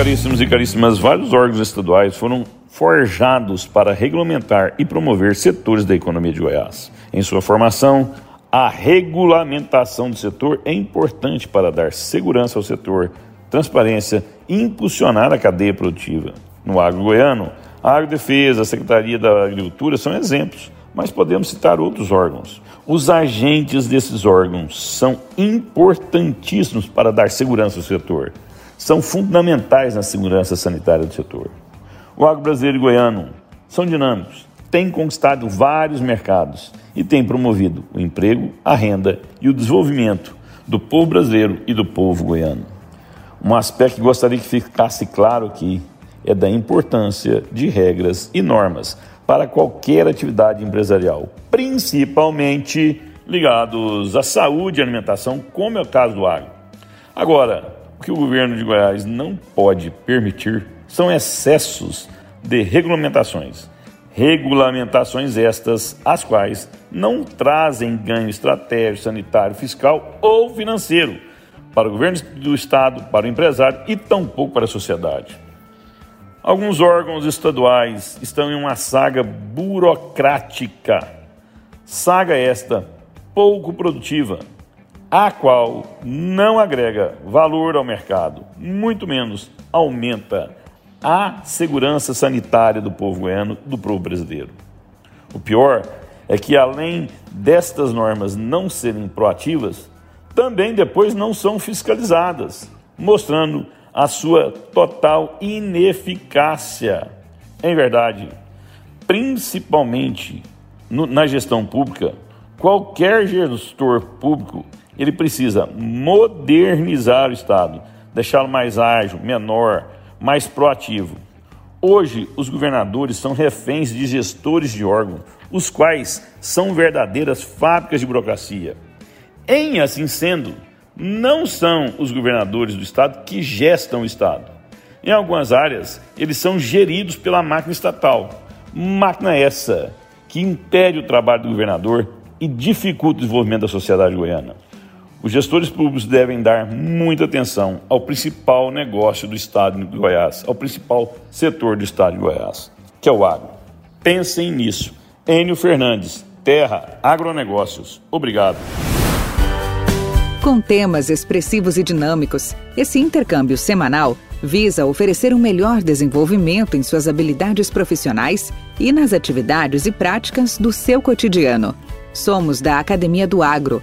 Caríssimos e caríssimas, vários órgãos estaduais foram forjados para regulamentar e promover setores da economia de Goiás. Em sua formação, a regulamentação do setor é importante para dar segurança ao setor, transparência e impulsionar a cadeia produtiva. No agro goiano, a Agrodefesa, a Secretaria da Agricultura são exemplos, mas podemos citar outros órgãos. Os agentes desses órgãos são importantíssimos para dar segurança ao setor são fundamentais na segurança sanitária do setor. O agro brasileiro e goiano são dinâmicos, têm conquistado vários mercados e têm promovido o emprego, a renda e o desenvolvimento do povo brasileiro e do povo goiano. Um aspecto que gostaria que ficasse claro aqui é da importância de regras e normas para qualquer atividade empresarial, principalmente ligados à saúde e alimentação, como é o caso do agro. Agora, o que o governo de Goiás não pode permitir são excessos de regulamentações. Regulamentações estas, as quais não trazem ganho estratégico, sanitário, fiscal ou financeiro para o governo do Estado, para o empresário e tampouco para a sociedade. Alguns órgãos estaduais estão em uma saga burocrática. Saga esta pouco produtiva, a qual não agrega valor ao mercado, muito menos aumenta a segurança sanitária do povo goiano, do povo brasileiro. O pior é que, além destas normas não serem proativas, também depois não são fiscalizadas, mostrando a sua total ineficácia. Em verdade, principalmente no, na gestão pública, qualquer gestor público ele precisa modernizar o Estado, deixá-lo mais ágil, menor, mais proativo. Hoje, os governadores são reféns de gestores de órgãos, os quais são verdadeiras fábricas de burocracia. Em assim sendo, não são os governadores do Estado que gestam o Estado. Em algumas áreas, eles são geridos pela máquina estatal. Máquina essa que impede o trabalho do governador e dificulta o desenvolvimento da sociedade goiana. Os gestores públicos devem dar muita atenção ao principal negócio do Estado de Goiás, ao principal setor do Estado de Goiás, que é o agro. Pensem nisso. Enio Fernandes, Terra Agronegócios. Obrigado. Com temas expressivos e dinâmicos, esse intercâmbio semanal visa oferecer um melhor desenvolvimento em suas habilidades profissionais e nas atividades e práticas do seu cotidiano. Somos da Academia do Agro